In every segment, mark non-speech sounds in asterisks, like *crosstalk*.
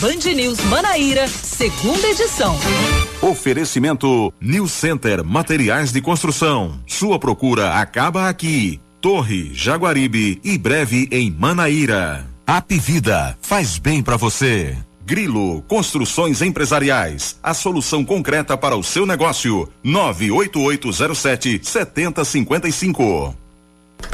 Band News Manaíra, segunda edição. Oferecimento New Center Materiais de Construção. Sua procura acaba aqui. Torre, Jaguaribe e breve em Manaíra. Apivida faz bem para você. Grilo Construções Empresariais, a solução concreta para o seu negócio. 98807 7055.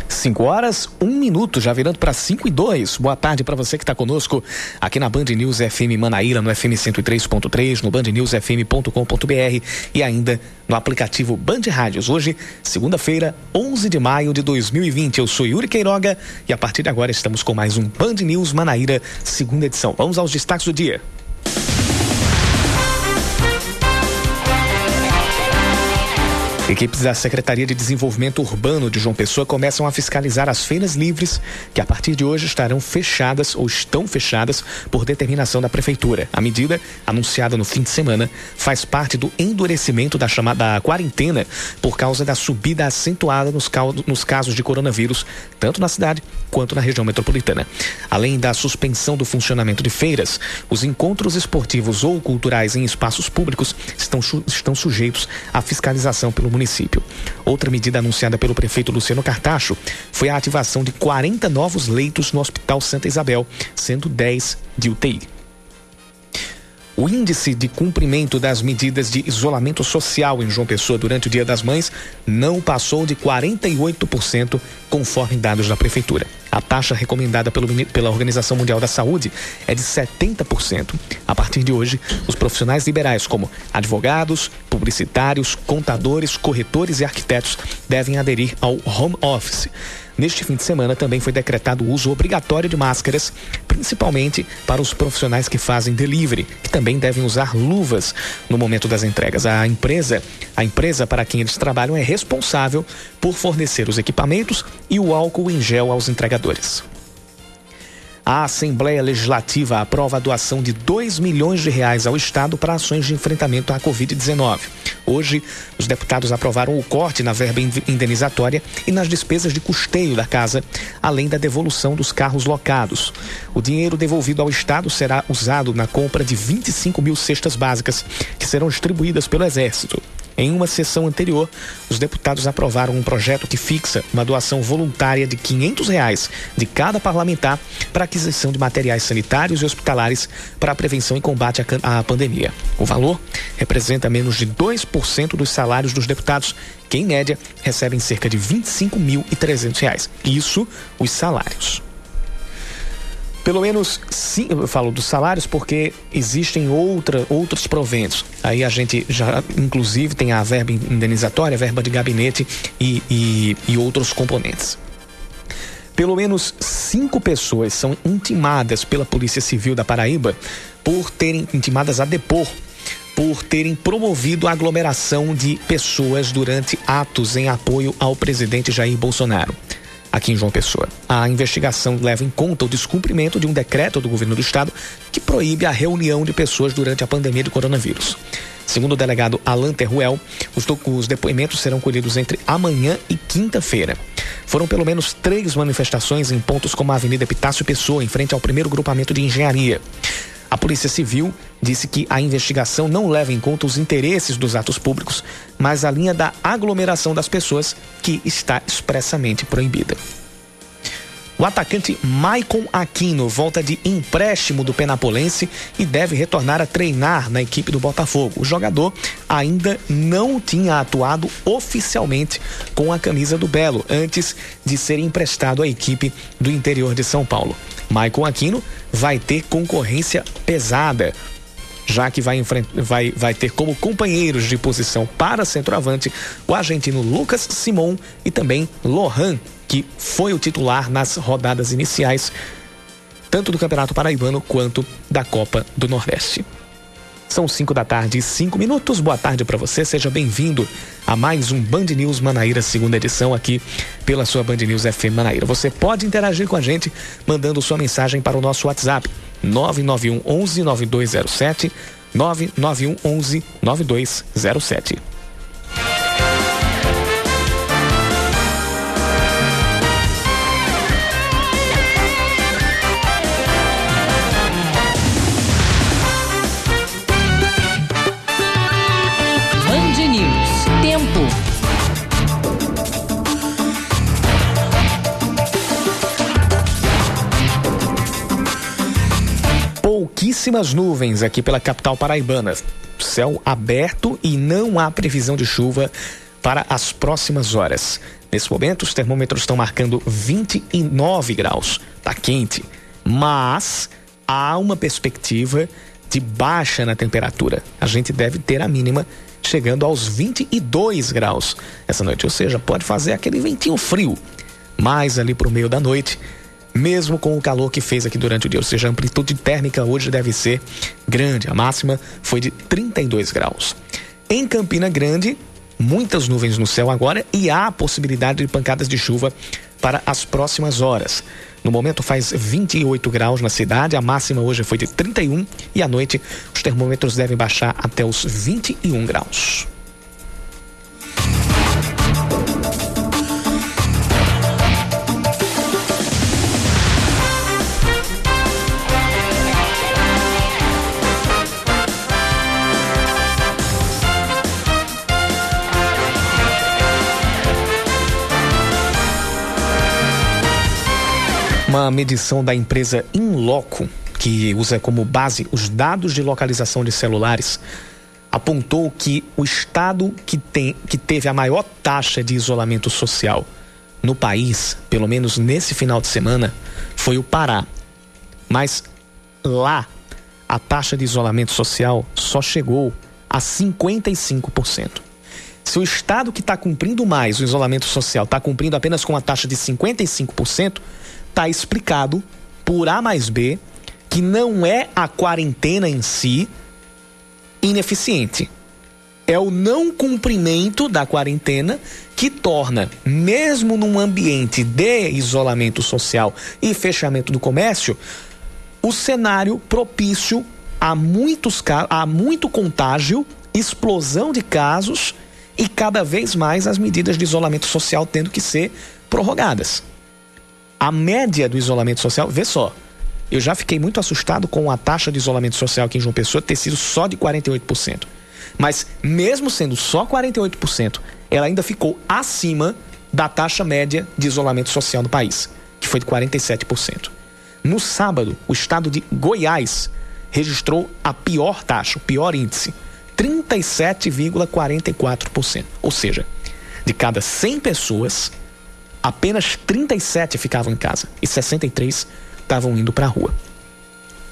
5 horas, um minuto, já virando para 5 e 2. Boa tarde para você que está conosco aqui na Band News FM Manaíra, no FM 103.3, no bandnewsfm.com.br e ainda no aplicativo Band Rádios. Hoje, segunda-feira, 11 de maio de 2020. Eu sou Yuri Queiroga e a partir de agora estamos com mais um Band News Manaíra, segunda edição. Vamos aos destaques do dia. Equipes da Secretaria de Desenvolvimento Urbano de João Pessoa começam a fiscalizar as feiras livres, que a partir de hoje estarão fechadas ou estão fechadas por determinação da Prefeitura. A medida, anunciada no fim de semana, faz parte do endurecimento da chamada quarentena por causa da subida acentuada nos, casos de coronavírus, tanto na cidade quanto na região metropolitana. Além da suspensão do funcionamento de feiras, os encontros esportivos ou culturais em espaços públicos estão, estão sujeitos à fiscalização pelo município. Outra medida anunciada pelo prefeito Luciano Cartacho foi a ativação de 40 novos leitos no Hospital Santa Isabel, sendo 10 de UTI. O índice de cumprimento das medidas de isolamento social em João Pessoa durante o Dia das Mães não passou de 48%, conforme dados da Prefeitura. A taxa recomendada pelo, pela Organização Mundial da Saúde é de 70%. A partir de hoje, os profissionais liberais, como advogados, publicitários, contadores, corretores e arquitetos, devem aderir ao home office. Neste fim de semana também foi decretado o uso obrigatório de máscaras, principalmente para os profissionais que fazem delivery, que também devem usar luvas no momento das entregas. A empresa, a empresa para quem eles trabalham é responsável por fornecer os equipamentos e o álcool em gel aos entregadores. A Assembleia Legislativa aprova a doação de 2 milhões de reais ao Estado para ações de enfrentamento à Covid-19. Hoje, os deputados aprovaram o corte na verba indenizatória e nas despesas de custeio da casa, além da devolução dos carros locados. O dinheiro devolvido ao Estado será usado na compra de 25 mil cestas básicas, que serão distribuídas pelo Exército. Em uma sessão anterior, os deputados aprovaram um projeto que fixa uma doação voluntária de 500 reais de cada parlamentar para aquisição de materiais sanitários e hospitalares para a prevenção e combate à, pandemia. O valor representa menos de 2% dos salários dos deputados, que em média recebem cerca de 25.300 reais. Isso os salários. Pelo menos, sim, eu falo dos salários porque existem outra, outros proventos. Aí a gente já, inclusive, tem a verba indenizatória, a verba de gabinete e, e, e outros componentes. Pelo menos cinco pessoas são intimadas pela Polícia Civil da Paraíba por terem intimadas a depor por terem promovido a aglomeração de pessoas durante atos em apoio ao presidente Jair Bolsonaro aqui em João Pessoa. A investigação leva em conta o descumprimento de um decreto do governo do estado que proíbe a reunião de pessoas durante a pandemia de coronavírus. Segundo o delegado Alan Terruel, os, os depoimentos serão colhidos entre amanhã e quinta-feira. Foram pelo menos três manifestações em pontos como a Avenida Epitácio Pessoa, em frente ao primeiro grupamento de engenharia. A Polícia Civil disse que a investigação não leva em conta os interesses dos atos públicos, mas a linha da aglomeração das pessoas, que está expressamente proibida. O atacante Maicon Aquino volta de empréstimo do Penapolense e deve retornar a treinar na equipe do Botafogo. O jogador ainda não tinha atuado oficialmente com a camisa do Belo antes de ser emprestado à equipe do interior de São Paulo. Maicon Aquino vai ter concorrência pesada já que vai, vai, vai ter como companheiros de posição para centroavante o argentino Lucas Simon e também Lohan, que foi o titular nas rodadas iniciais, tanto do Campeonato Paraibano quanto da Copa do Nordeste. São 5 da tarde e 5 minutos. Boa tarde para você. Seja bem-vindo a mais um Band News Manaíra, segunda edição aqui pela sua Band News FM Manaíra. Você pode interagir com a gente mandando sua mensagem para o nosso WhatsApp 991 11 9207 991 11 9207. Pouquíssimas nuvens aqui pela capital paraibana. Céu aberto e não há previsão de chuva para as próximas horas. Nesse momento, os termômetros estão marcando 29 graus. Tá quente, mas há uma perspectiva de baixa na temperatura. A gente deve ter a mínima chegando aos 22 graus essa noite, ou seja, pode fazer aquele ventinho frio. Mas ali para o meio da noite, mesmo com o calor que fez aqui durante o dia, ou seja, a amplitude térmica hoje deve ser grande. A máxima foi de 32 graus. Em Campina Grande, muitas nuvens no céu agora e há possibilidade de pancadas de chuva para as próximas horas. No momento faz 28 graus na cidade, a máxima hoje foi de 31 e à noite os termômetros devem baixar até os 21 graus. Uma medição da empresa Inloco, que usa como base os dados de localização de celulares, apontou que o estado que, tem, que teve a maior taxa de isolamento social no país, pelo menos nesse final de semana, foi o Pará. Mas lá, a taxa de isolamento social só chegou a 55%. Se o estado que está cumprindo mais o isolamento social está cumprindo apenas com a taxa de 55%, está explicado por A mais B que não é a quarentena em si ineficiente. É o não cumprimento da quarentena que torna, mesmo num ambiente de isolamento social e fechamento do comércio, o cenário propício a muitos a muito contágio, explosão de casos e cada vez mais as medidas de isolamento social tendo que ser prorrogadas a média do isolamento social, vê só, eu já fiquei muito assustado com a taxa de isolamento social aqui em João Pessoa ter sido só de 48%. Mas mesmo sendo só 48%, ela ainda ficou acima da taxa média de isolamento social no país, que foi de 47%. No sábado, o estado de Goiás registrou a pior taxa, o pior índice, 37,44%. Ou seja, de cada 100 pessoas, apenas 37 ficavam em casa e 63 estavam indo para a rua.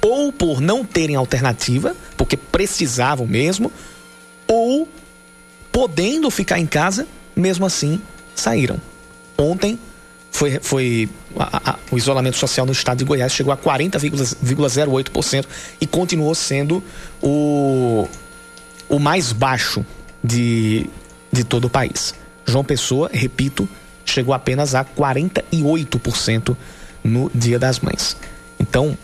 Ou por não terem alternativa, porque precisavam mesmo, ou podendo ficar em casa, mesmo assim saíram. Ontem foi, foi a, a, o isolamento social no estado de Goiás chegou a 40,08% e continuou sendo o, o mais baixo de, de todo o país. João Pessoa, repito, chegou apenas a 48% no Dia das Mães. Então,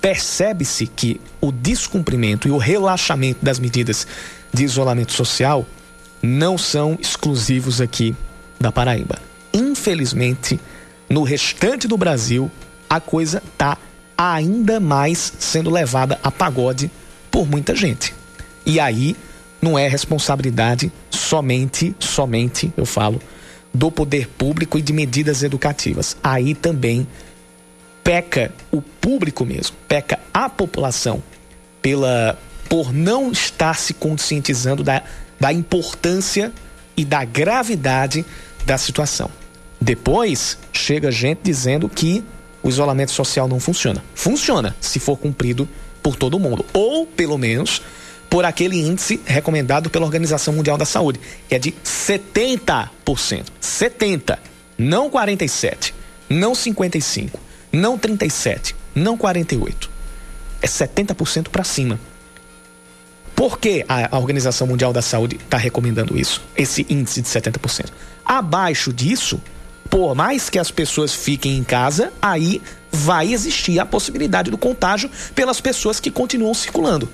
percebe-se que o descumprimento e o relaxamento das medidas de isolamento social não são exclusivos aqui da Paraíba. Infelizmente, no restante do Brasil, a coisa está ainda mais sendo levada a pagode por muita gente. E aí não é responsabilidade somente, somente, eu falo, do poder público e de medidas educativas. Aí também peca o público mesmo, peca a população pela por não estar se conscientizando da, da importância e da gravidade da situação. Depois chega gente dizendo que o isolamento social não funciona. Funciona se for cumprido por todo mundo, ou pelo menos por aquele índice recomendado pela Organização Mundial da Saúde, que é de 70%. 70%, não 47%, não 55%, não 37%, não 48%. É 70% para cima. Por que a Organização Mundial da Saúde está recomendando isso? Esse índice de 70%. Abaixo disso, por mais que as pessoas fiquem em casa, aí vai existir a possibilidade do contágio pelas pessoas que continuam circulando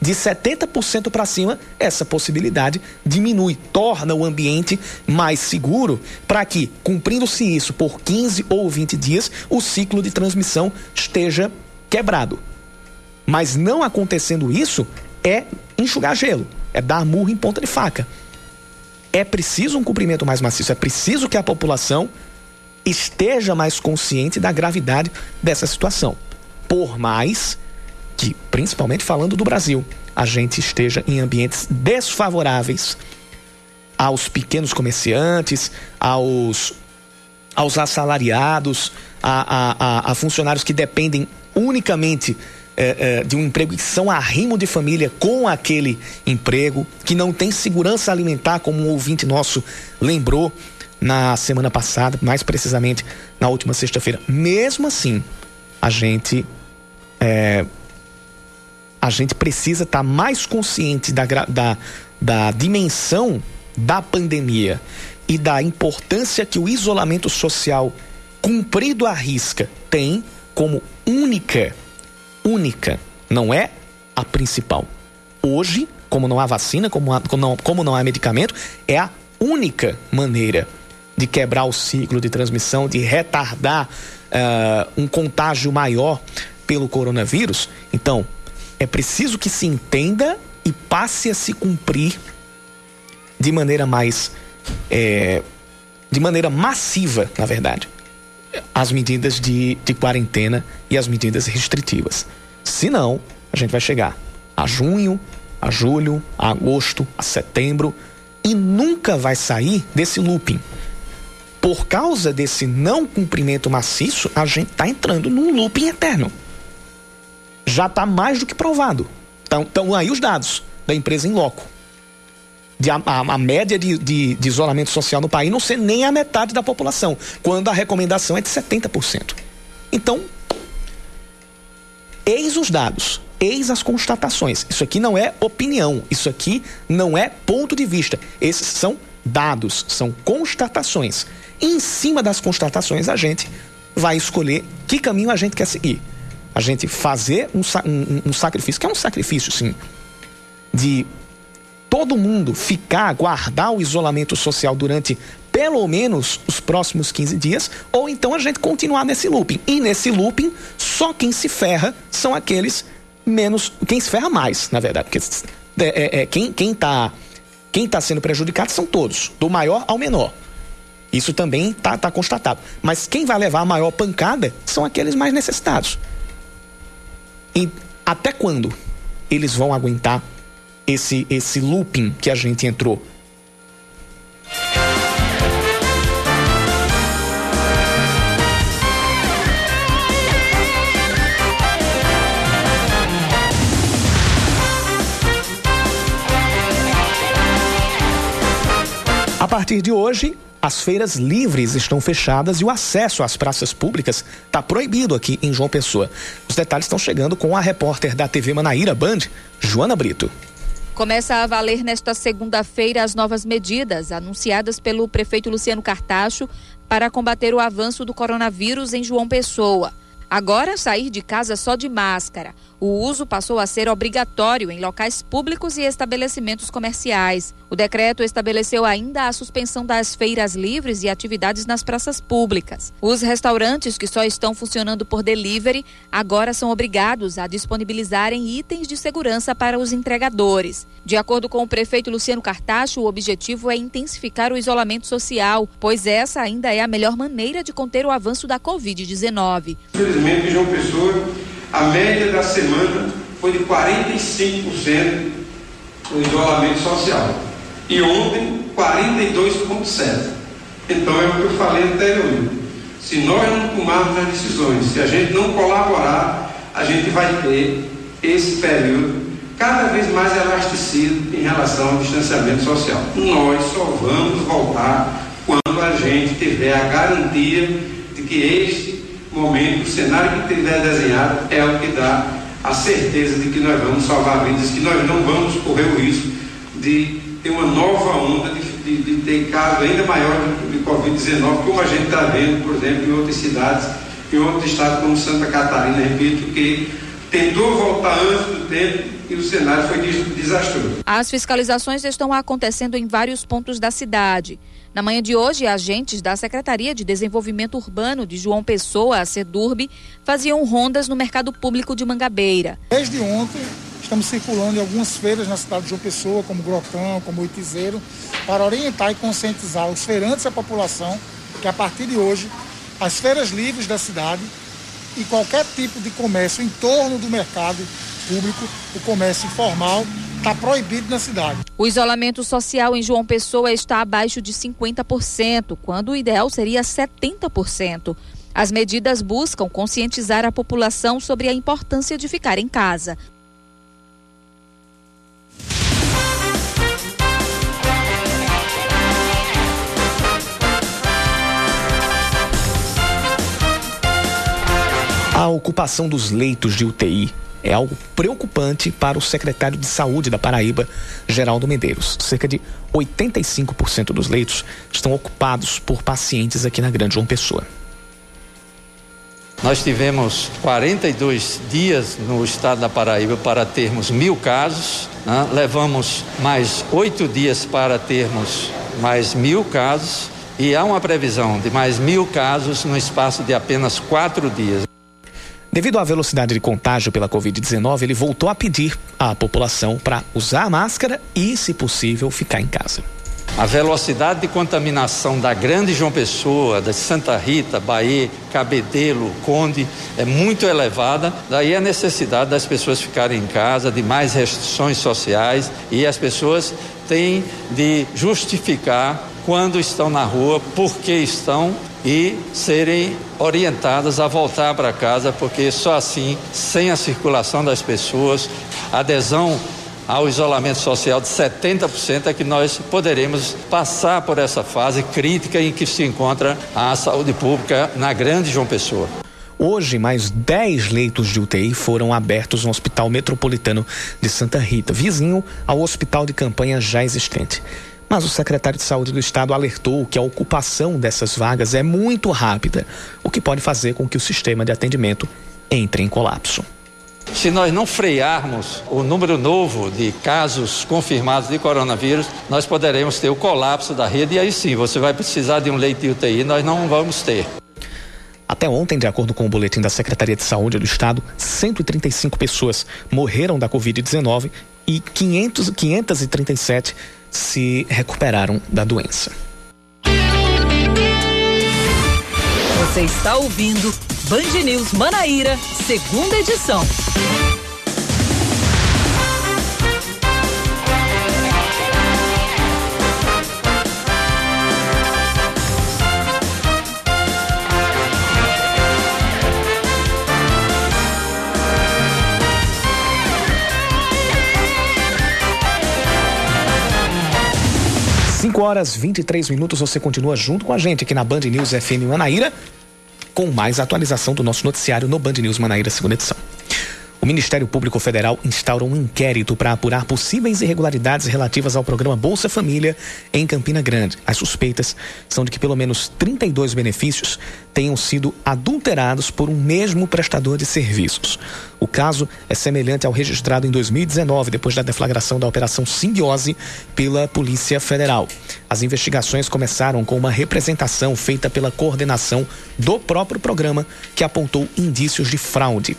de 70% para cima, essa possibilidade diminui, torna o ambiente mais seguro para que, cumprindo-se isso por 15 ou 20 dias, o ciclo de transmissão esteja quebrado. Mas não acontecendo isso, é enxugar gelo, é dar murro em ponta de faca. É preciso um cumprimento mais maciço, é preciso que a população esteja mais consciente da gravidade dessa situação. Por mais que, principalmente falando do Brasil, a gente esteja em ambientes desfavoráveis aos pequenos comerciantes, aos, aos assalariados, a, a, a funcionários que dependem unicamente é, é, de um emprego que são arrimo de família com aquele emprego, que não tem segurança alimentar, como um ouvinte nosso lembrou na semana passada, mais precisamente na última sexta-feira. Mesmo assim, a gente é, a gente precisa estar tá mais consciente da, da, da dimensão da pandemia e da importância que o isolamento social cumprido à risca tem como única, única, não é a principal. Hoje, como não há vacina, como, há, como, não, como não há medicamento, é a única maneira de quebrar o ciclo de transmissão, de retardar uh, um contágio maior pelo coronavírus. Então, é preciso que se entenda e passe a se cumprir de maneira mais. É, de maneira massiva, na verdade, as medidas de, de quarentena e as medidas restritivas. Senão, a gente vai chegar a junho, a julho, a agosto, a setembro e nunca vai sair desse looping. Por causa desse não cumprimento maciço, a gente está entrando num looping eterno já está mais do que provado. Estão aí os dados da empresa em loco. De a, a, a média de, de, de, isolamento social no país não ser nem a metade da população, quando a recomendação é de 70%. Então, eis os dados, eis as constatações. Isso aqui não é opinião, isso aqui não é ponto de vista. Esses são dados, são constatações. E em cima das constatações, a gente vai escolher que caminho a gente quer seguir a gente fazer um, um, um sacrifício, que é um sacrifício, sim, de todo mundo ficar, guardar o isolamento social durante pelo menos os próximos 15 dias, ou então a gente continuar nesse looping. E nesse looping, só quem se ferra são aqueles menos. Quem se ferra mais, na verdade. Porque é, é, é quem, quem, tá, quem tá sendo prejudicado são todos, do maior ao menor. Isso também está tá constatado. Mas quem vai levar a maior pancada são aqueles mais necessitados. E até quando eles vão aguentar esse, esse looping que a gente entrou? A partir de hoje, as feiras livres estão fechadas e o acesso às praças públicas está proibido aqui em João Pessoa. Os detalhes estão chegando com a repórter da TV Manaíra Band, Joana Brito. Começa a valer nesta segunda-feira as novas medidas anunciadas pelo prefeito Luciano Cartacho para combater o avanço do coronavírus em João Pessoa. Agora, sair de casa só de máscara. O uso passou a ser obrigatório em locais públicos e estabelecimentos comerciais. O decreto estabeleceu ainda a suspensão das feiras livres e atividades nas praças públicas. Os restaurantes que só estão funcionando por delivery agora são obrigados a disponibilizarem itens de segurança para os entregadores. De acordo com o prefeito Luciano Cartacho, o objetivo é intensificar o isolamento social, pois essa ainda é a melhor maneira de conter o avanço da Covid-19. Infelizmente, João Pessoa, a média da semana foi de 45% no isolamento social e ontem 42,7%. Então é o que eu falei anteriormente. Se nós não tomarmos as decisões, se a gente não colaborar, a gente vai ter esse período cada vez mais elasticido em relação ao distanciamento social. Nós só vamos voltar quando a gente tiver a garantia de que este momento, o cenário que tiver desenhado, é o que dá a certeza de que nós vamos salvar vidas, que nós não vamos correr o risco de ter uma nova onda de, de, de ter casos ainda maiores de, de Covid-19, como a gente está vendo, por exemplo, em outras cidades, em outros estados como Santa Catarina, repito, que tentou voltar antes do tempo e o cenário foi desastroso. As fiscalizações estão acontecendo em vários pontos da cidade. Na manhã de hoje, agentes da Secretaria de Desenvolvimento Urbano de João Pessoa, a SEDURB, faziam rondas no mercado público de Mangabeira. Desde ontem, Estamos circulando em algumas feiras na cidade de João Pessoa, como Grotão, como Oitizeiro, para orientar e conscientizar os feirantes e a população que a partir de hoje as feiras livres da cidade e qualquer tipo de comércio em torno do mercado público, o comércio informal está proibido na cidade. O isolamento social em João Pessoa está abaixo de 50%, quando o ideal seria 70%. As medidas buscam conscientizar a população sobre a importância de ficar em casa. A ocupação dos leitos de UTI é algo preocupante para o secretário de Saúde da Paraíba, Geraldo Medeiros. Cerca de 85% dos leitos estão ocupados por pacientes aqui na Grande João Pessoa. Nós tivemos 42 dias no estado da Paraíba para termos mil casos, né? levamos mais oito dias para termos mais mil casos e há uma previsão de mais mil casos no espaço de apenas quatro dias. Devido à velocidade de contágio pela Covid-19, ele voltou a pedir à população para usar a máscara e, se possível, ficar em casa. A velocidade de contaminação da Grande João Pessoa, da Santa Rita, Bahia, Cabedelo, Conde é muito elevada. Daí a necessidade das pessoas ficarem em casa, de mais restrições sociais e as pessoas têm de justificar quando estão na rua, por que estão e serem orientadas a voltar para casa, porque só assim, sem a circulação das pessoas, adesão ao isolamento social de 70% é que nós poderemos passar por essa fase crítica em que se encontra a saúde pública na grande João Pessoa. Hoje, mais 10 leitos de UTI foram abertos no Hospital Metropolitano de Santa Rita, vizinho ao hospital de campanha já existente. Mas o secretário de Saúde do Estado alertou que a ocupação dessas vagas é muito rápida, o que pode fazer com que o sistema de atendimento entre em colapso. Se nós não frearmos o número novo de casos confirmados de coronavírus, nós poderemos ter o colapso da rede e aí sim você vai precisar de um leite de UTI, nós não vamos ter. Até ontem, de acordo com o boletim da Secretaria de Saúde do Estado, 135 pessoas morreram da Covid-19 e 500, 537 se recuperaram da doença. Você está ouvindo Band News Manaíra, segunda edição. Cinco horas 23 minutos, você continua junto com a gente aqui na Band News FM Manaíra com mais atualização do nosso noticiário no Band News Manaíra, segunda edição. O Ministério Público Federal instaura um inquérito para apurar possíveis irregularidades relativas ao programa Bolsa Família em Campina Grande. As suspeitas são de que pelo menos 32 benefícios tenham sido adulterados por um mesmo prestador de serviços. O caso é semelhante ao registrado em 2019, depois da deflagração da Operação Simbiose pela Polícia Federal. As investigações começaram com uma representação feita pela coordenação do próprio programa, que apontou indícios de fraude.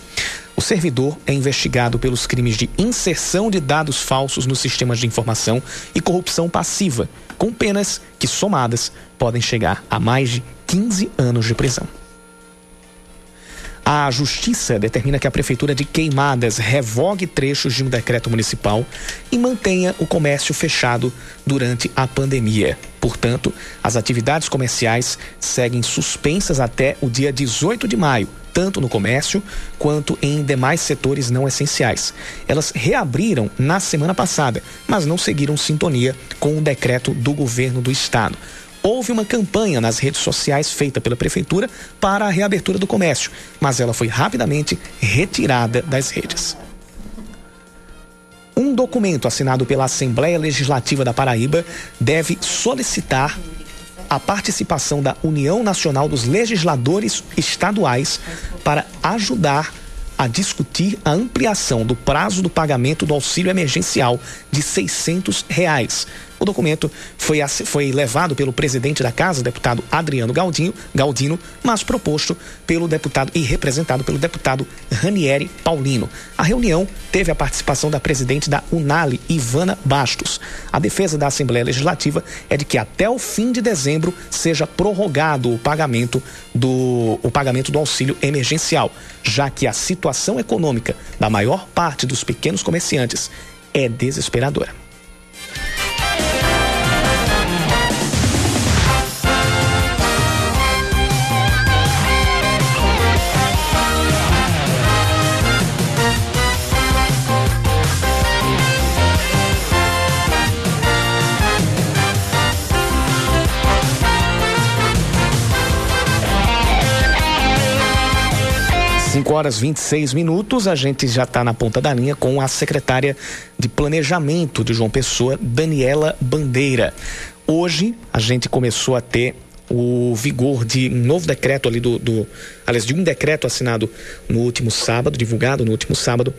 O servidor é investigado pelos crimes de inserção de dados falsos nos sistemas de informação e corrupção passiva, com penas que, somadas, podem chegar a mais de 15 anos de prisão. A Justiça determina que a Prefeitura de Queimadas revogue trechos de um decreto municipal e mantenha o comércio fechado durante a pandemia. Portanto, as atividades comerciais seguem suspensas até o dia 18 de maio, tanto no comércio quanto em demais setores não essenciais. Elas reabriram na semana passada, mas não seguiram sintonia com o decreto do governo do estado houve uma campanha nas redes sociais feita pela prefeitura para a reabertura do comércio, mas ela foi rapidamente retirada das redes. Um documento assinado pela Assembleia Legislativa da Paraíba deve solicitar a participação da União Nacional dos Legisladores Estaduais para ajudar a discutir a ampliação do prazo do pagamento do auxílio emergencial de 600 reais O documento foi, foi levado pelo presidente da casa, deputado Adriano Galdino, Galdino, mas proposto pelo deputado e representado pelo deputado Ranieri Paulino. A reunião teve a participação da presidente da Unali, Ivana Bastos. A defesa da Assembleia Legislativa é de que até o fim de dezembro seja prorrogado o pagamento do, o pagamento do auxílio emergencial, já que a situação econômica da maior parte dos pequenos comerciantes é desesperadora. 5 horas 26 minutos, a gente já está na ponta da linha com a secretária de Planejamento de João Pessoa, Daniela Bandeira. Hoje a gente começou a ter o vigor de um novo decreto ali do, do aliás, de um decreto assinado no último sábado, divulgado no último sábado,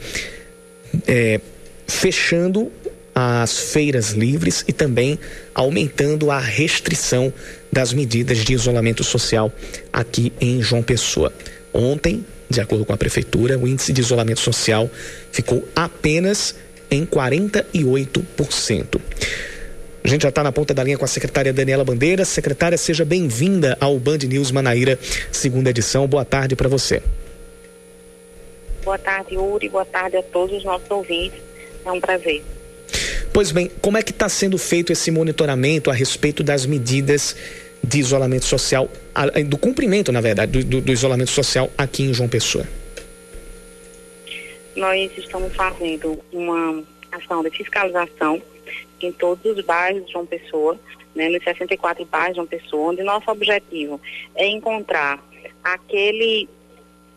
é, fechando as feiras livres e também aumentando a restrição das medidas de isolamento social aqui em João Pessoa. Ontem, de acordo com a prefeitura, o índice de isolamento social ficou apenas em 48%. A gente já está na ponta da linha com a secretária Daniela Bandeira. Secretária, seja bem-vinda ao Band News Manaíra, segunda edição. Boa tarde para você. Boa tarde, Uri. Boa tarde a todos os nossos ouvintes. É um prazer. Pois bem, como é que está sendo feito esse monitoramento a respeito das medidas de isolamento social, do cumprimento, na verdade, do, do, isolamento social aqui em João Pessoa? Nós estamos fazendo uma ação de fiscalização em todos os bairros de João Pessoa, né, nos 64 bairros de João Pessoa, onde nosso objetivo é encontrar aquele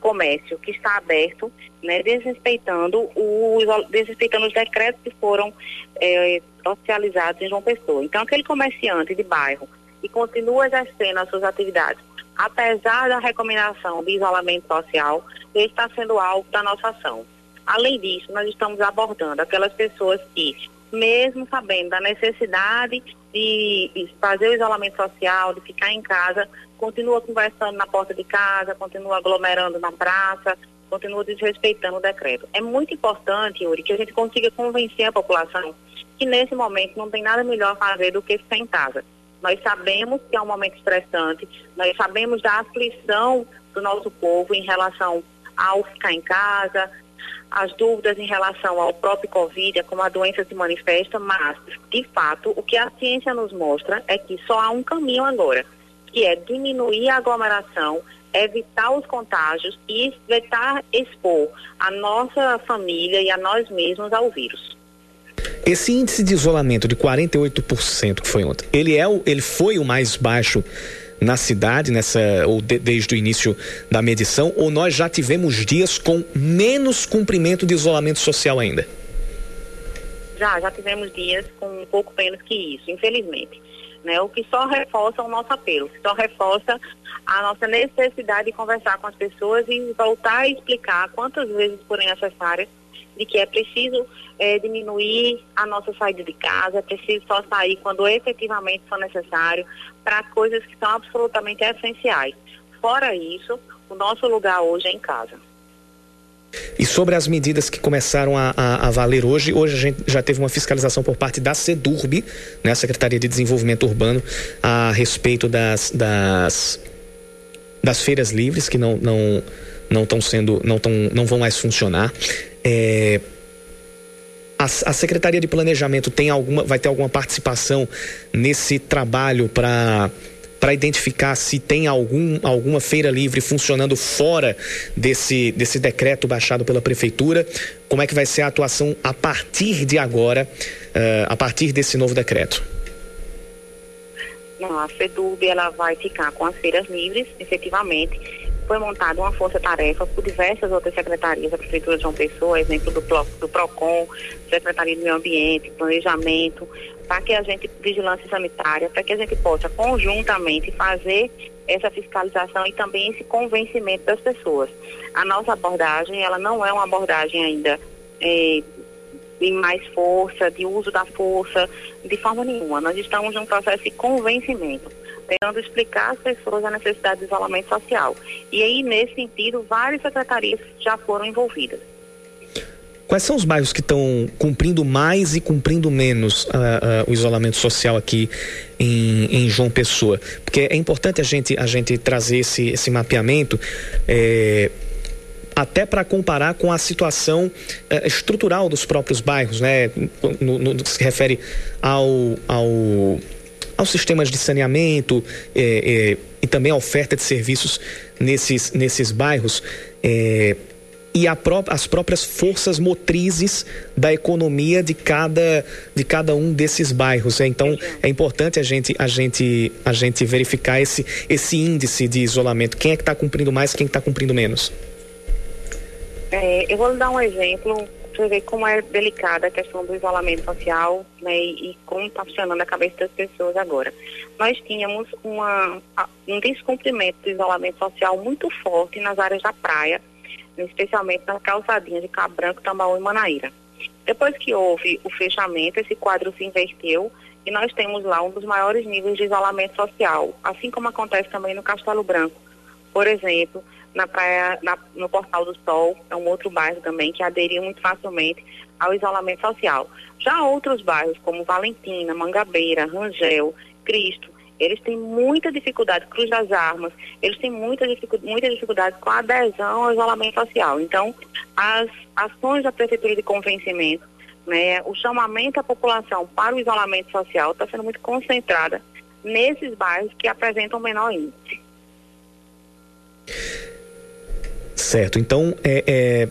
comércio que está aberto, né, desrespeitando, o, desrespeitando os decretos que foram é, oficializados em João Pessoa. Então, aquele comerciante de bairro e continua exercendo as suas atividades. Apesar da recomendação de isolamento social, ele está sendo alvo da nossa ação. Além disso, nós estamos abordando aquelas pessoas que, mesmo sabendo da necessidade de fazer o isolamento social, de ficar em casa, continua conversando na porta de casa, continua aglomerando na praça, continua desrespeitando o decreto. É muito importante, Yuri, que a gente consiga convencer a população que nesse momento não tem nada melhor a fazer do que ficar em casa. Nós sabemos que é um momento estressante, nós sabemos da aflição do nosso povo em relação ao ficar em casa, as dúvidas em relação ao próprio Covid, como a doença se manifesta, mas, de fato, o que a ciência nos mostra é que só há um caminho agora, que é diminuir a aglomeração, evitar os contágios e evitar expor a nossa família e a nós mesmos ao vírus. Esse índice de isolamento de 48% que foi ontem, ele é o, ele foi o mais baixo na cidade nessa ou de, desde o início da medição ou nós já tivemos dias com menos cumprimento de isolamento social ainda? Já, já tivemos dias com um pouco menos que isso, infelizmente. Né? O que só reforça o nosso apelo, só reforça a nossa necessidade de conversar com as pessoas e voltar a explicar quantas vezes forem necessárias de que é preciso é, diminuir a nossa saída de casa, é preciso só sair quando efetivamente for necessário, para coisas que são absolutamente essenciais. Fora isso, o nosso lugar hoje é em casa. E sobre as medidas que começaram a, a, a, valer hoje, hoje a gente já teve uma fiscalização por parte da SEDURB, né, a Secretaria de Desenvolvimento Urbano, a respeito das, das, das feiras livres que não não não estão sendo não tão, não vão mais funcionar. É, a, a, Secretaria de Planejamento tem alguma, vai ter alguma participação nesse trabalho para para identificar se tem algum, alguma feira livre funcionando fora desse, desse decreto baixado pela prefeitura? Como é que vai ser a atuação a partir de agora, uh, a partir desse novo decreto? Não, a FEDUB ela vai ficar com as feiras livres, efetivamente foi montada uma força-tarefa por diversas outras secretarias da Prefeitura de João Pessoa, exemplo do, do PROCON, Secretaria do Meio Ambiente, Planejamento, para que a gente, vigilância sanitária, para que a gente possa conjuntamente fazer essa fiscalização e também esse convencimento das pessoas. A nossa abordagem, ela não é uma abordagem ainda de mais força, de uso da força, de forma nenhuma. Nós estamos num processo de convencimento, tentando explicar às pessoas a necessidade de isolamento social. E aí, nesse sentido, várias secretarias já foram envolvidas. Quais são os bairros que estão cumprindo mais e cumprindo menos uh, uh, o isolamento social aqui em, em, João Pessoa? Porque é importante a gente, a gente trazer esse, esse mapeamento. É, até para comparar com a situação eh, estrutural dos próprios bairros, né? No, no, que se refere ao, ao, aos sistemas de saneamento eh, eh, e também a oferta de serviços nesses, nesses bairros. e pró as próprias forças motrizes da economia de cada, de cada um desses bairros. Né? Então é importante a gente, a gente, a gente verificar esse, esse índice de isolamento. Quem é que está cumprindo mais, quem está cumprindo menos? É, eu vou dar um exemplo para ver como é delicada a questão do isolamento social né, e, como está funcionando a cabeça das pessoas agora. Nós tínhamos uma, um descumprimento do isolamento social muito forte nas áreas da praia, especialmente nas calçadinhas de Cabo Branco, Tambaú e Manaíra. Depois que houve o fechamento, esse quadro se inverteu e nós temos lá um dos maiores níveis de isolamento social, assim como acontece também no Castelo Branco. Por exemplo, na praia, na, no Portal do Sol, é um outro bairro também que aderiu muito facilmente ao isolamento social. Já outros bairros, como Valentina, Mangabeira, Rangel, Cristo, eles têm muita dificuldade, Cruz das Armas, eles têm muita, dificuldade, muita dificuldade com a adesão ao isolamento social. Então, as ações da Prefeitura de Convencimento, né, o chamamento à população para o isolamento social está sendo muito concentrada nesses bairros que apresentam menor índice. Certo. Então, é, é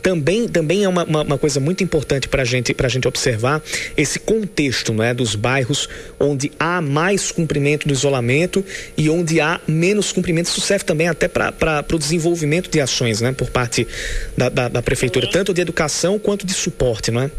também, também é uma, uma, uma, coisa muito importante para gente, a gente observar esse contexto não é, dos bairros onde há mais cumprimento do isolamento e onde há menos cumprimento. Isso serve também até para o desenvolvimento de ações né, por parte da, da, da prefeitura, Sim. tanto de educação quanto de suporte, não é?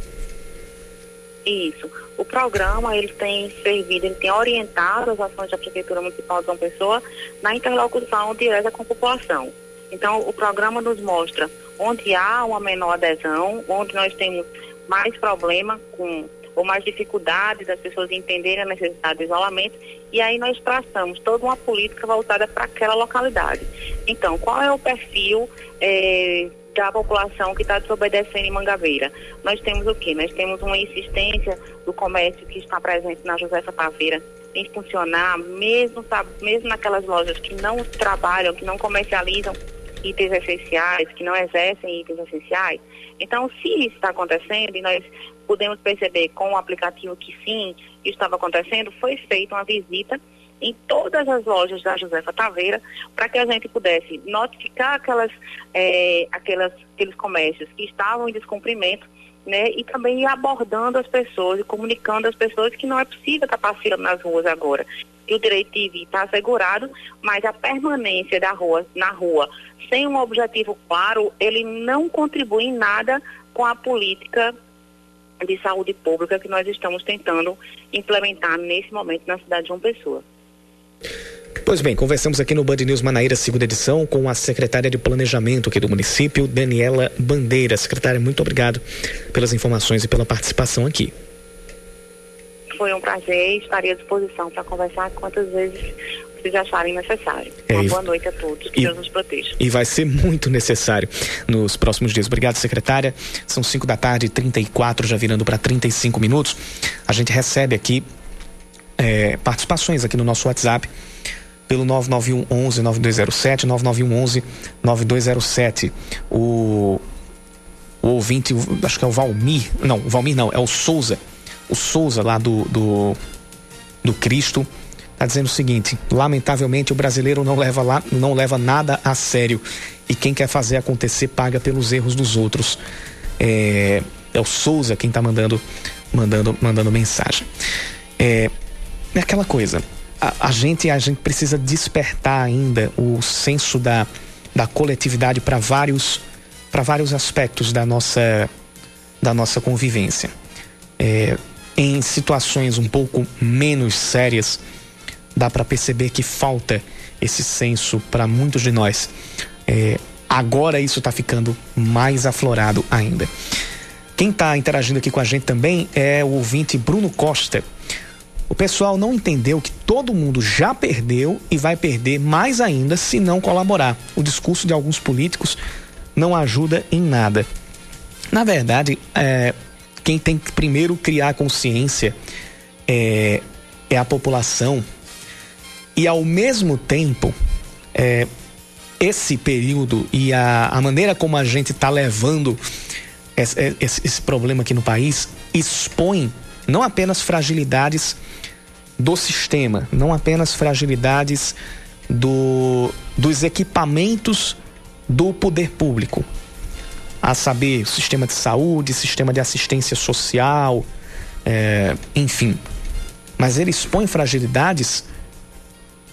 Isso. Programa ele tem servido, ele tem orientado as ações da Prefeitura Municipal de São Pessoa na interlocução direta com a população. Então, o programa nos mostra onde há uma menor adesão, onde nós temos mais problema com ou mais dificuldade das pessoas entenderem a necessidade de isolamento, e aí nós traçamos toda uma política voltada para aquela localidade. Então, qual é o perfil eh, da população que está desobedecendo em Mangabeira. Nós temos o quê? Nós temos uma insistência do comércio que está presente na Josefa Taveira em funcionar, mesmo, mesmo naquelas lojas que não trabalham, que não comercializam itens essenciais, que não exercem itens essenciais. Então, se isso está acontecendo, e nós podemos perceber com o aplicativo que sim, estava acontecendo, foi feita uma visita em todas as lojas da Josefa Taveira, para que a gente pudesse notificar aquelas, é, aquelas, aqueles comércios que estavam em descumprimento, né, e também abordando as pessoas e comunicando às pessoas que não é possível estar passeando nas ruas agora. O direito de vir está assegurado, mas a permanência da rua, na rua sem um objetivo claro, ele não contribui em nada com a política de saúde pública que nós estamos tentando implementar nesse momento na cidade de João Pessoa. Pois bem, conversamos aqui no Band News Manaíra, segunda edição, com a secretária de Planejamento aqui do município, Daniela Bandeira. Secretária, muito obrigado pelas informações e pela participação aqui. Foi um prazer, estaria à disposição para conversar quantas vezes vocês acharem necessário. É, Uma boa noite a todos, que e, Deus nos proteja. E vai ser muito necessário nos próximos dias. Obrigado, secretária. São 5 da tarde, 34, já virando para 35 minutos. A gente recebe aqui é, participações aqui no nosso WhatsApp pelo 991 11 9207, 991 11 9207. O, o ouvinte, acho que é o Valmir, não, o Valmir não, é o Souza. O Souza lá do, do, do Cristo está dizendo o seguinte: lamentavelmente o brasileiro não leva lá, não leva nada a sério e quem quer fazer acontecer paga pelos erros dos outros. É, é o Souza quem está mandando, mandando, mandando mensagem. É, é aquela coisa. A, a, gente a gente precisa despertar ainda o senso da, da coletividade para vários para vários aspectos da nossa da nossa convivência. É, em situações um pouco menos sérias, dá para perceber que falta esse senso para muitos de nós. É, agora isso está ficando mais aflorado ainda. Quem está interagindo aqui com a gente também é o ouvinte Bruno Costa. O pessoal não entendeu que todo mundo já perdeu e vai perder mais ainda se não colaborar. O discurso de alguns políticos não ajuda em nada. Na verdade, é, quem tem que primeiro criar consciência é, é a população e ao mesmo tempo é, esse período e a, a maneira como a gente está levando esse, esse, esse problema aqui no país expõe não apenas fragilidades do sistema, não apenas fragilidades do, dos equipamentos do poder público, a saber, sistema de saúde, sistema de assistência social, é, enfim. Mas ele expõe fragilidades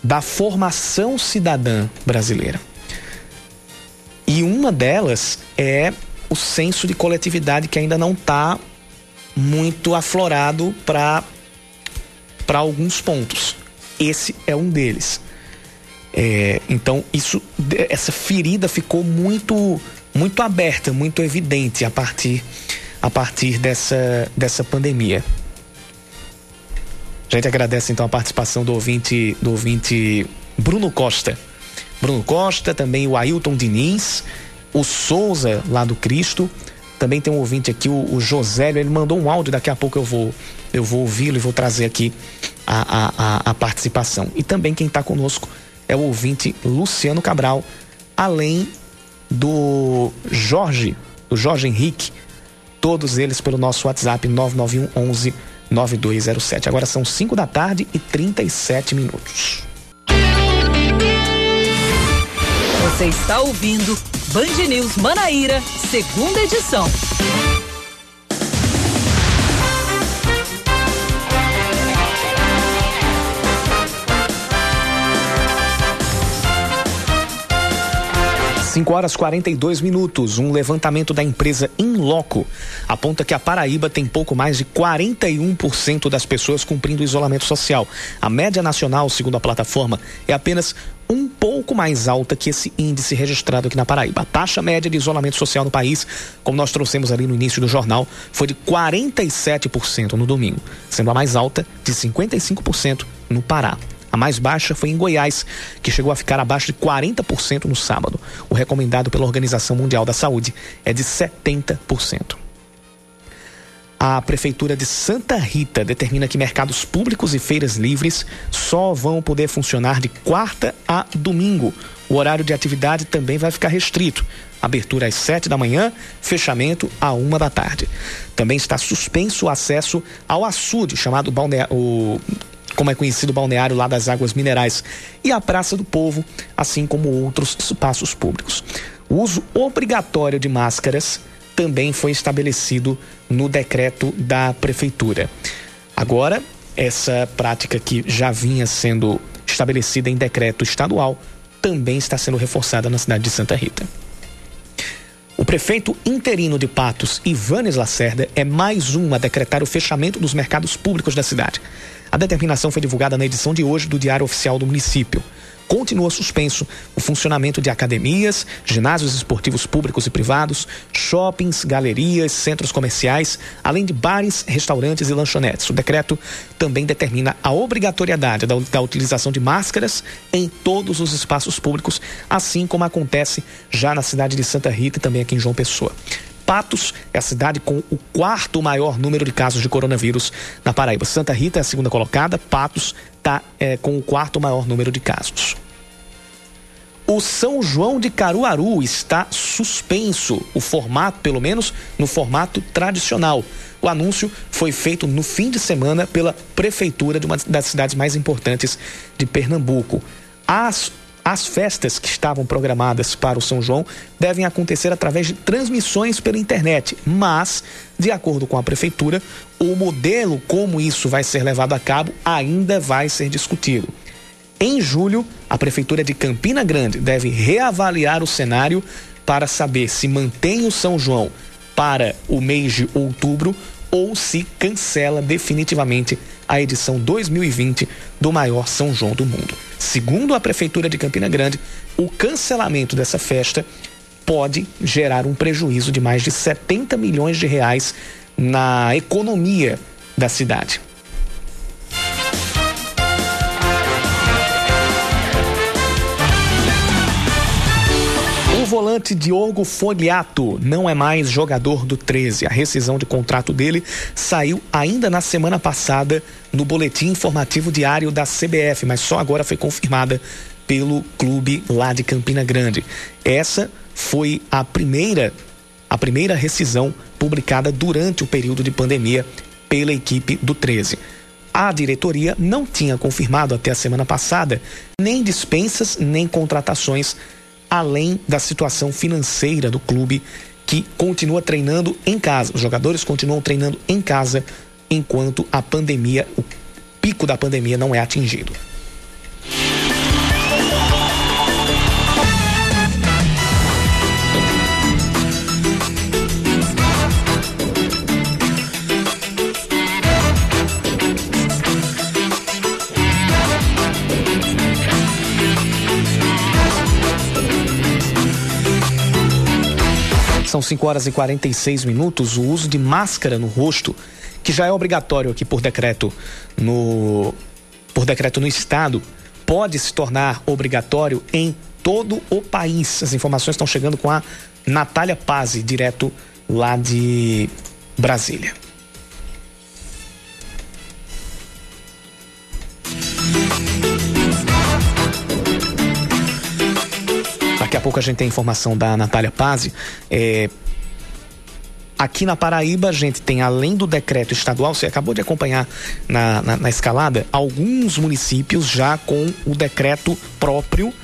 da formação cidadã brasileira. E uma delas é o senso de coletividade que ainda não está muito aflorado para para alguns pontos. Esse é um deles. É, então isso, essa ferida ficou muito muito aberta, muito evidente a partir a partir dessa dessa pandemia. A gente agradece então a participação do ouvinte do ouvinte Bruno Costa. Bruno Costa, também o Ailton Diniz, o Souza lá do Cristo. Também tem um ouvinte aqui, o, o Josélio, ele mandou um áudio, daqui a pouco eu vou eu vou ouvi-lo e vou trazer aqui a, a, a participação. E também quem está conosco é o ouvinte Luciano Cabral, além do Jorge, do Jorge Henrique, todos eles pelo nosso WhatsApp 991 11 9207. Agora são 5 da tarde e 37 minutos. Você está ouvindo Band News Manaíra, segunda edição. 5 horas 42 minutos. Um levantamento da empresa Inloco aponta que a Paraíba tem pouco mais de 41% das pessoas cumprindo o isolamento social. A média nacional, segundo a plataforma, é apenas um pouco mais alta que esse índice registrado aqui na Paraíba. A taxa média de isolamento social no país, como nós trouxemos ali no início do jornal, foi de 47% no domingo, sendo a mais alta de 55% no Pará. A mais baixa foi em Goiás, que chegou a ficar abaixo de 40% no sábado. O recomendado pela Organização Mundial da Saúde é de 70%. A Prefeitura de Santa Rita determina que mercados públicos e feiras livres só vão poder funcionar de quarta a domingo. O horário de atividade também vai ficar restrito. Abertura às sete da manhã, fechamento à uma da tarde. Também está suspenso o acesso ao açude, chamado balneário, como é conhecido o balneário lá das Águas Minerais, e a Praça do Povo, assim como outros espaços públicos. O uso obrigatório de máscaras também foi estabelecido no decreto da Prefeitura. Agora, essa prática que já vinha sendo estabelecida em decreto estadual também está sendo reforçada na cidade de Santa Rita. O prefeito interino de Patos, Ivanes Lacerda, é mais um a decretar o fechamento dos mercados públicos da cidade. A determinação foi divulgada na edição de hoje do Diário Oficial do Município. Continua suspenso o funcionamento de academias, ginásios esportivos públicos e privados, shoppings, galerias, centros comerciais, além de bares, restaurantes e lanchonetes. O decreto também determina a obrigatoriedade da, da utilização de máscaras em todos os espaços públicos, assim como acontece já na cidade de Santa Rita e também aqui em João Pessoa. Patos é a cidade com o quarto maior número de casos de coronavírus na Paraíba. Santa Rita é a segunda colocada, Patos está é, com o quarto maior número de casos. O São João de Caruaru está suspenso, o formato, pelo menos no formato tradicional. O anúncio foi feito no fim de semana pela prefeitura de uma das cidades mais importantes de Pernambuco. As as festas que estavam programadas para o São João devem acontecer através de transmissões pela internet, mas, de acordo com a prefeitura, o modelo como isso vai ser levado a cabo ainda vai ser discutido. Em julho, a prefeitura de Campina Grande deve reavaliar o cenário para saber se mantém o São João para o mês de outubro ou se cancela definitivamente a edição 2020 do maior São João do mundo. Segundo a Prefeitura de Campina Grande, o cancelamento dessa festa pode gerar um prejuízo de mais de 70 milhões de reais na economia da cidade. Volante Diogo Foliato não é mais jogador do 13. A rescisão de contrato dele saiu ainda na semana passada no boletim informativo diário da CBF, mas só agora foi confirmada pelo clube lá de Campina Grande. Essa foi a primeira a primeira rescisão publicada durante o período de pandemia pela equipe do 13. A diretoria não tinha confirmado até a semana passada nem dispensas nem contratações além da situação financeira do clube que continua treinando em casa. Os jogadores continuam treinando em casa enquanto a pandemia, o pico da pandemia não é atingido. São 5 horas e 46 minutos. O uso de máscara no rosto, que já é obrigatório aqui por decreto no por decreto no estado, pode se tornar obrigatório em todo o país. As informações estão chegando com a Natália Pazzi, direto lá de Brasília. Daqui a pouco a gente tem informação da Natália Pazzi. É, Aqui na Paraíba, a gente tem, além do decreto estadual, você acabou de acompanhar na, na, na escalada, alguns municípios já com o decreto próprio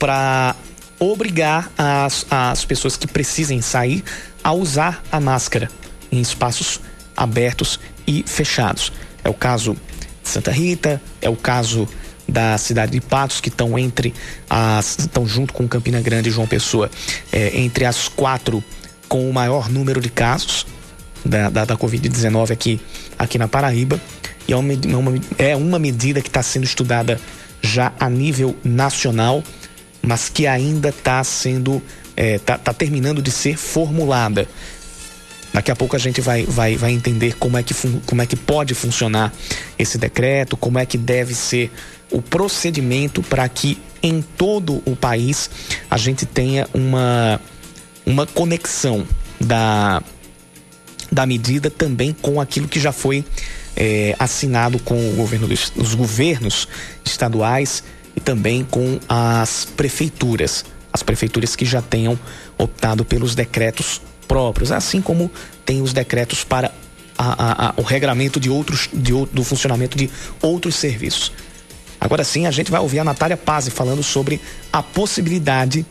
para obrigar as, as pessoas que precisem sair a usar a máscara em espaços abertos e fechados. É o caso de Santa Rita, é o caso da cidade de Patos, que estão entre as. estão junto com Campina Grande e João Pessoa, é, entre as quatro com o maior número de casos da, da, da Covid-19 aqui, aqui na Paraíba. E é uma, uma é uma medida que está sendo estudada já a nível nacional, mas que ainda está sendo. está é, tá, tá terminando de ser formulada. Daqui a pouco a gente vai, vai, vai entender como é, que como é que pode funcionar esse decreto, como é que deve ser o procedimento para que em todo o país a gente tenha uma, uma conexão da, da medida também com aquilo que já foi é, assinado com o governo dos, os governos estaduais e também com as prefeituras, as prefeituras que já tenham optado pelos decretos próprios, assim como tem os decretos para a, a, a, o regramento de outros, de, do funcionamento de outros serviços. Agora sim, a gente vai ouvir a Natália Pazzi falando sobre a possibilidade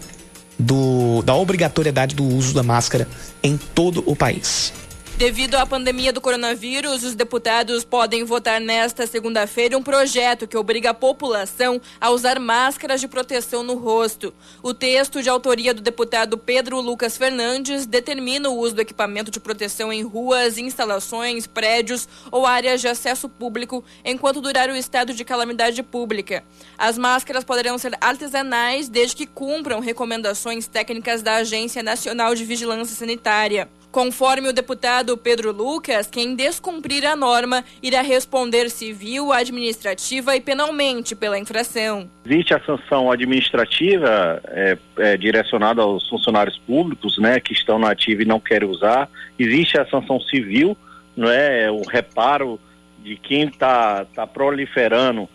do, da obrigatoriedade do uso da máscara em todo o país. Devido à pandemia do coronavírus, os deputados podem votar nesta segunda-feira um projeto que obriga a população a usar máscaras de proteção no rosto. O texto, de autoria do deputado Pedro Lucas Fernandes, determina o uso do equipamento de proteção em ruas, instalações, prédios ou áreas de acesso público enquanto durar o estado de calamidade pública. As máscaras poderão ser artesanais desde que cumpram recomendações técnicas da Agência Nacional de Vigilância Sanitária. Conforme o deputado Pedro Lucas, quem descumprir a norma irá responder civil, administrativa e penalmente pela infração. Existe a sanção administrativa é, é, direcionada aos funcionários públicos, né, que estão na ativa e não querem usar. Existe a sanção civil, não é, o reparo de quem está tá proliferando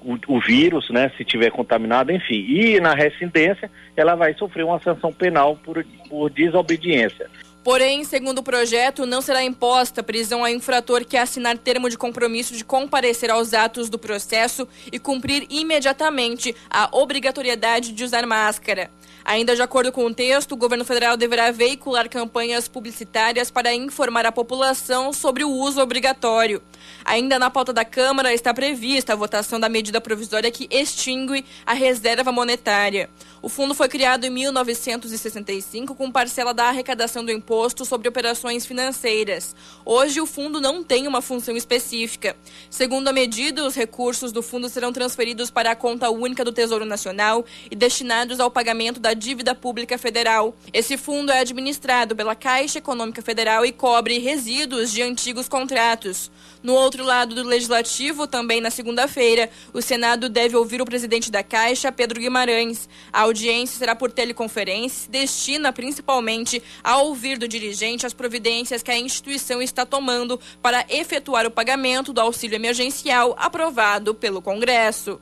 o, o, vírus, né, se tiver contaminado, enfim. E na residência, ela vai sofrer uma sanção penal por, por desobediência. Porém, segundo o projeto, não será imposta prisão a infrator que assinar termo de compromisso de comparecer aos atos do processo e cumprir imediatamente a obrigatoriedade de usar máscara. Ainda de acordo com o texto, o governo federal deverá veicular campanhas publicitárias para informar a população sobre o uso obrigatório. Ainda na pauta da Câmara está prevista a votação da medida provisória que extingue a reserva monetária. O fundo foi criado em 1965 com parcela da arrecadação do imposto sobre operações financeiras. Hoje, o fundo não tem uma função específica. Segundo a medida, os recursos do fundo serão transferidos para a conta única do Tesouro Nacional e destinados ao pagamento da da Dívida Pública Federal. Esse fundo é administrado pela Caixa Econômica Federal e cobre resíduos de antigos contratos. No outro lado do Legislativo, também na segunda-feira, o Senado deve ouvir o presidente da Caixa, Pedro Guimarães. A audiência será por teleconferência destina principalmente a ouvir do dirigente as providências que a instituição está tomando para efetuar o pagamento do auxílio emergencial aprovado pelo Congresso.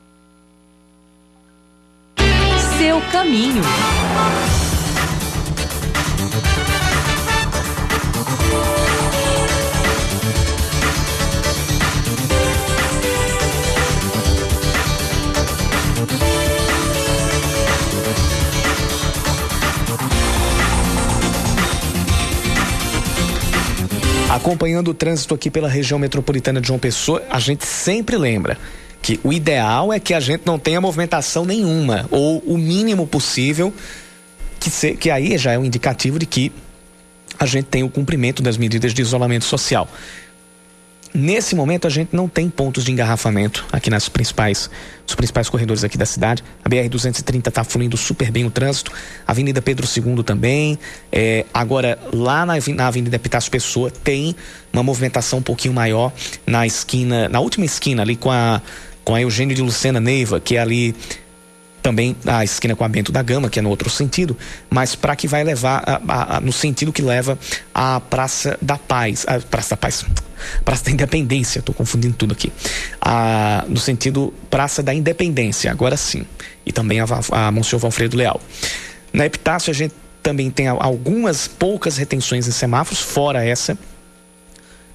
Seu caminho. Acompanhando o trânsito aqui pela região metropolitana de João Pessoa, a gente sempre lembra que o ideal é que a gente não tenha movimentação nenhuma, ou o mínimo possível, que, se, que aí já é um indicativo de que a gente tem o cumprimento das medidas de isolamento social. Nesse momento a gente não tem pontos de engarrafamento aqui nas principais, os principais corredores aqui da cidade. A BR 230 está fluindo super bem o trânsito. A Avenida Pedro II também. É, agora lá na, na Avenida Epitácio Pessoa tem uma movimentação um pouquinho maior na esquina, na última esquina ali com a com a Eugênio de Lucena Neiva, que é ali também a esquina com a Bento da Gama, que é no outro sentido, mas para que vai levar a, a, a, no sentido que leva à Praça da Paz, a Praça da Paz, *laughs* Praça da Independência, estou confundindo tudo aqui, no sentido Praça da Independência, agora sim, e também a, a Monsenhor Valfredo Leal. Na Epitácio a gente também tem algumas poucas retenções em semáforos, fora essa.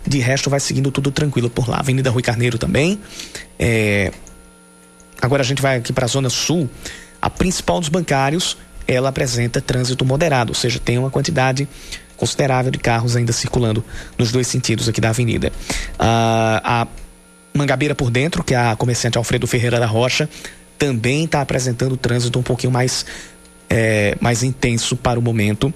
De resto, vai seguindo tudo tranquilo por lá. Avenida Rui Carneiro também. É, Agora a gente vai aqui para a Zona Sul. A principal dos bancários, ela apresenta trânsito moderado, ou seja, tem uma quantidade considerável de carros ainda circulando nos dois sentidos aqui da avenida. Ah, a Mangabeira por dentro, que é a comerciante Alfredo Ferreira da Rocha, também está apresentando trânsito um pouquinho mais, é, mais intenso para o momento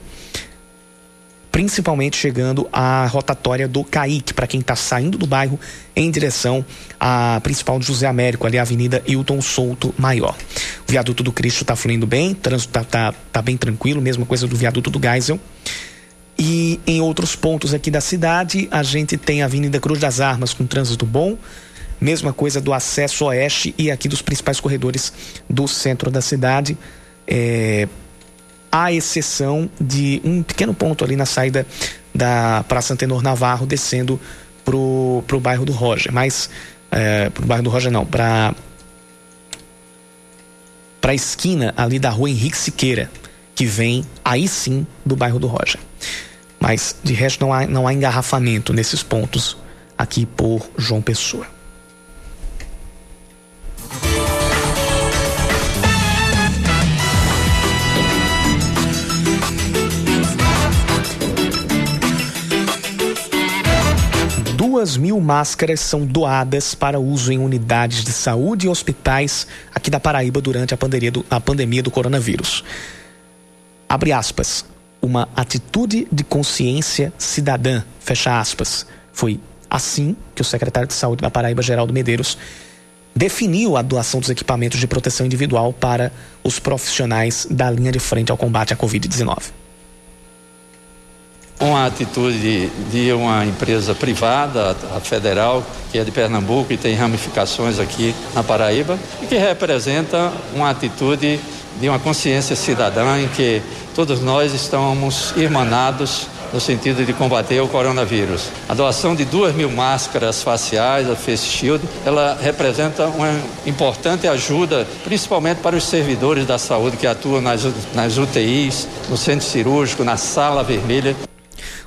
principalmente chegando à rotatória do Caique, para quem está saindo do bairro em direção à principal de José Américo, ali a Avenida Hilton Souto Maior. O viaduto do Cristo está fluindo bem, trânsito está tá, tá bem tranquilo, mesma coisa do viaduto do Geisel. E em outros pontos aqui da cidade, a gente tem a Avenida Cruz das Armas com trânsito bom, mesma coisa do acesso oeste e aqui dos principais corredores do centro da cidade. É, à exceção de um pequeno ponto ali na saída da Praça Antenor Navarro, descendo pro, pro bairro do Roger. Mas, é, pro bairro do Roger não, para para a esquina ali da rua Henrique Siqueira, que vem aí sim do bairro do Roger. Mas de resto não há, não há engarrafamento nesses pontos aqui por João Pessoa. Duas mil máscaras são doadas para uso em unidades de saúde e hospitais aqui da Paraíba durante a pandemia do, a pandemia do coronavírus. Abre aspas. Uma atitude de consciência cidadã, fecha aspas. Foi assim que o secretário de Saúde da Paraíba, Geraldo Medeiros, definiu a doação dos equipamentos de proteção individual para os profissionais da linha de frente ao combate à Covid-19 uma atitude de uma empresa privada, a federal, que é de Pernambuco e tem ramificações aqui na Paraíba, e que representa uma atitude de uma consciência cidadã em que todos nós estamos irmanados no sentido de combater o coronavírus. A doação de duas mil máscaras faciais, a Face Shield, ela representa uma importante ajuda, principalmente para os servidores da saúde que atuam nas, nas UTIs, no centro cirúrgico, na sala vermelha.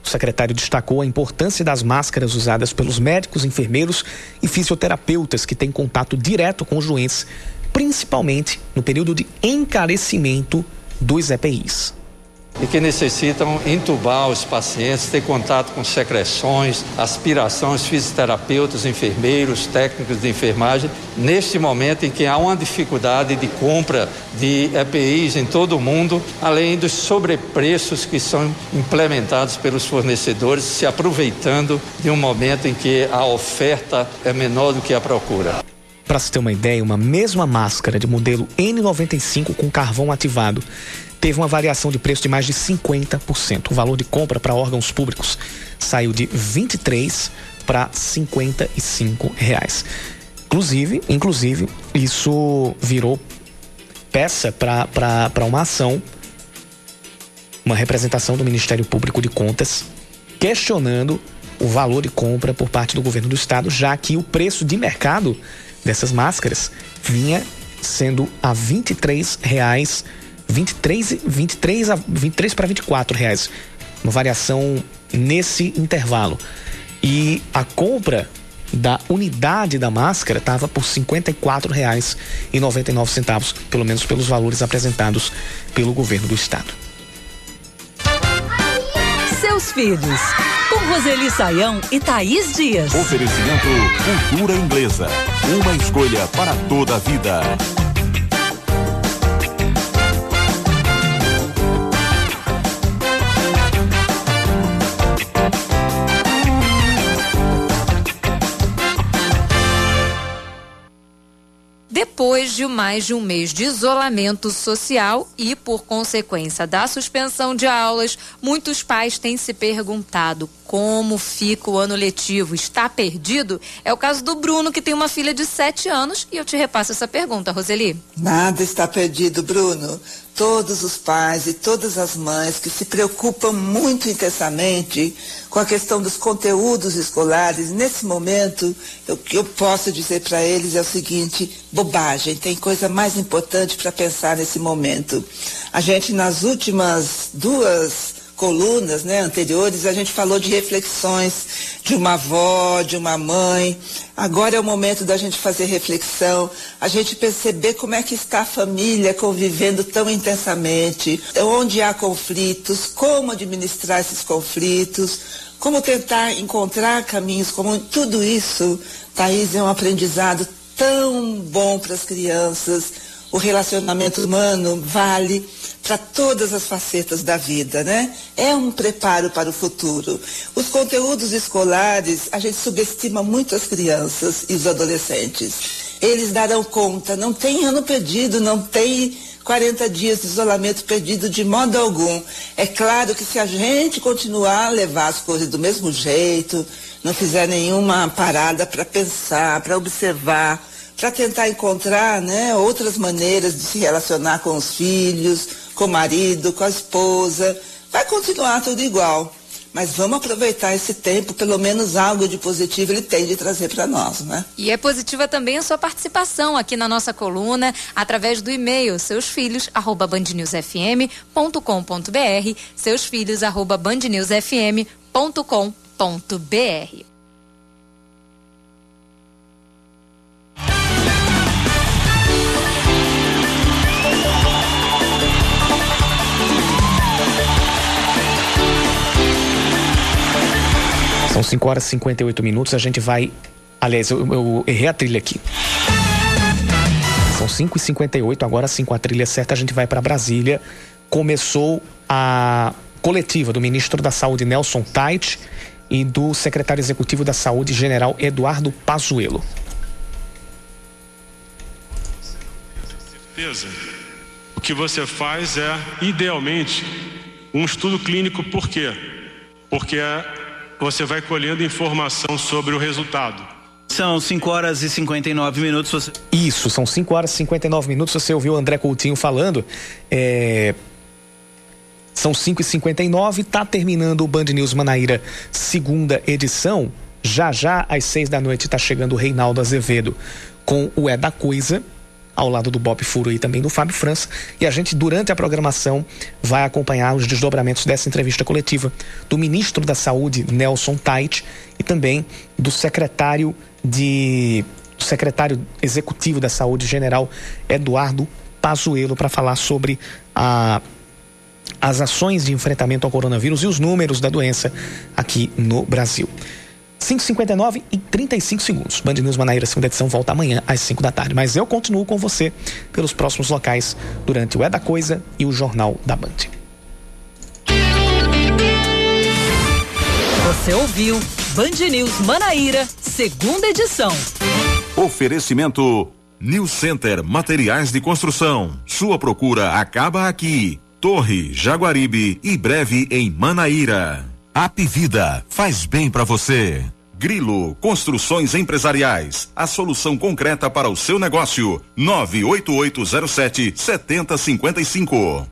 O secretário destacou a importância das máscaras usadas pelos médicos, enfermeiros e fisioterapeutas que têm contato direto com os doentes, principalmente no período de encarecimento dos EPIs e que necessitam entubar os pacientes, ter contato com secreções, aspirações, fisioterapeutas, enfermeiros, técnicos de enfermagem, neste momento em que há uma dificuldade de compra de EPIs em todo o mundo, além dos sobrepreços que são implementados pelos fornecedores, se aproveitando de um momento em que a oferta é menor do que a procura. Para se ter uma ideia, uma mesma máscara de modelo N95 com carvão ativado teve uma variação de preço de mais de 50%. O valor de compra para órgãos públicos saiu de 23 para 55 reais. Inclusive, inclusive, isso virou peça para uma ação, uma representação do Ministério Público de Contas, questionando o valor de compra por parte do governo do estado, já que o preço de mercado dessas máscaras vinha sendo a 23 reais, 23, 23 a 23 para 24 reais, uma variação nesse intervalo. E a compra da unidade da máscara estava por R$ 54,99, pelo menos pelos valores apresentados pelo governo do estado. Seus filhos, com Roseli Saião e Thaís Dias. Oferecimento Cultura Inglesa. Uma escolha para toda a vida. Depois de mais de um mês de isolamento social e por consequência da suspensão de aulas, muitos pais têm se perguntado como fica o ano letivo. Está perdido? É o caso do Bruno, que tem uma filha de 7 anos, e eu te repasso essa pergunta, Roseli. Nada está perdido, Bruno todos os pais e todas as mães que se preocupam muito intensamente com a questão dos conteúdos escolares, nesse momento, o que eu posso dizer para eles é o seguinte: bobagem, tem coisa mais importante para pensar nesse momento. A gente, nas últimas duas colunas né, anteriores, a gente falou de reflexões de uma avó, de uma mãe. Agora é o momento da gente fazer reflexão, a gente perceber como é que está a família convivendo tão intensamente, onde há conflitos, como administrar esses conflitos, como tentar encontrar caminhos, como tudo isso, Thaís, é um aprendizado tão bom para as crianças. O relacionamento humano vale para todas as facetas da vida, né? É um preparo para o futuro. Os conteúdos escolares, a gente subestima muito as crianças e os adolescentes. Eles darão conta, não tem ano perdido, não tem 40 dias de isolamento perdido de modo algum. É claro que se a gente continuar a levar as coisas do mesmo jeito, não fizer nenhuma parada para pensar, para observar, para tentar encontrar né, outras maneiras de se relacionar com os filhos, com o marido, com a esposa. Vai continuar tudo igual. Mas vamos aproveitar esse tempo, pelo menos algo de positivo ele tem de trazer para nós, né? E é positiva também a sua participação aqui na nossa coluna, através do e-mail seusfilhos@bandnewsfm.com.br, seusfilhos@bandnewsfm.com.br. São 5 horas e 58 minutos. A gente vai. Aliás, eu, eu errei a trilha aqui. São 5 e 58 agora sim com a trilha certa a gente vai para Brasília. Começou a coletiva do ministro da Saúde Nelson Tait e do secretário executivo da Saúde General Eduardo Pazuello. Certeza. O que você faz é idealmente um estudo clínico por quê? Porque é você vai colhendo informação sobre o resultado. São 5 horas e 59 minutos. Você... Isso, são 5 horas e 59 minutos. Você ouviu o André Coutinho falando. É... São 5 e 59 está terminando o Band News Manaíra, segunda edição. Já já, às 6 da noite, está chegando o Reinaldo Azevedo com o É da Coisa ao lado do Bob Furo e também do Fábio França. E a gente, durante a programação, vai acompanhar os desdobramentos dessa entrevista coletiva do ministro da Saúde, Nelson Tait, e também do secretário de do secretário executivo da Saúde General, Eduardo Pazuello, para falar sobre a as ações de enfrentamento ao coronavírus e os números da doença aqui no Brasil. 5h59 e 35 segundos. Band News Manaíra, segunda edição, volta amanhã às 5 da tarde. Mas eu continuo com você pelos próximos locais durante o É da Coisa e o Jornal da Band. Você ouviu Band News Manaíra, segunda edição. Oferecimento New Center Materiais de Construção. Sua procura acaba aqui. Torre, Jaguaribe e breve em Manaíra. Apivida faz bem para você. Grilo Construções Empresariais, a solução concreta para o seu negócio. 98807 7055.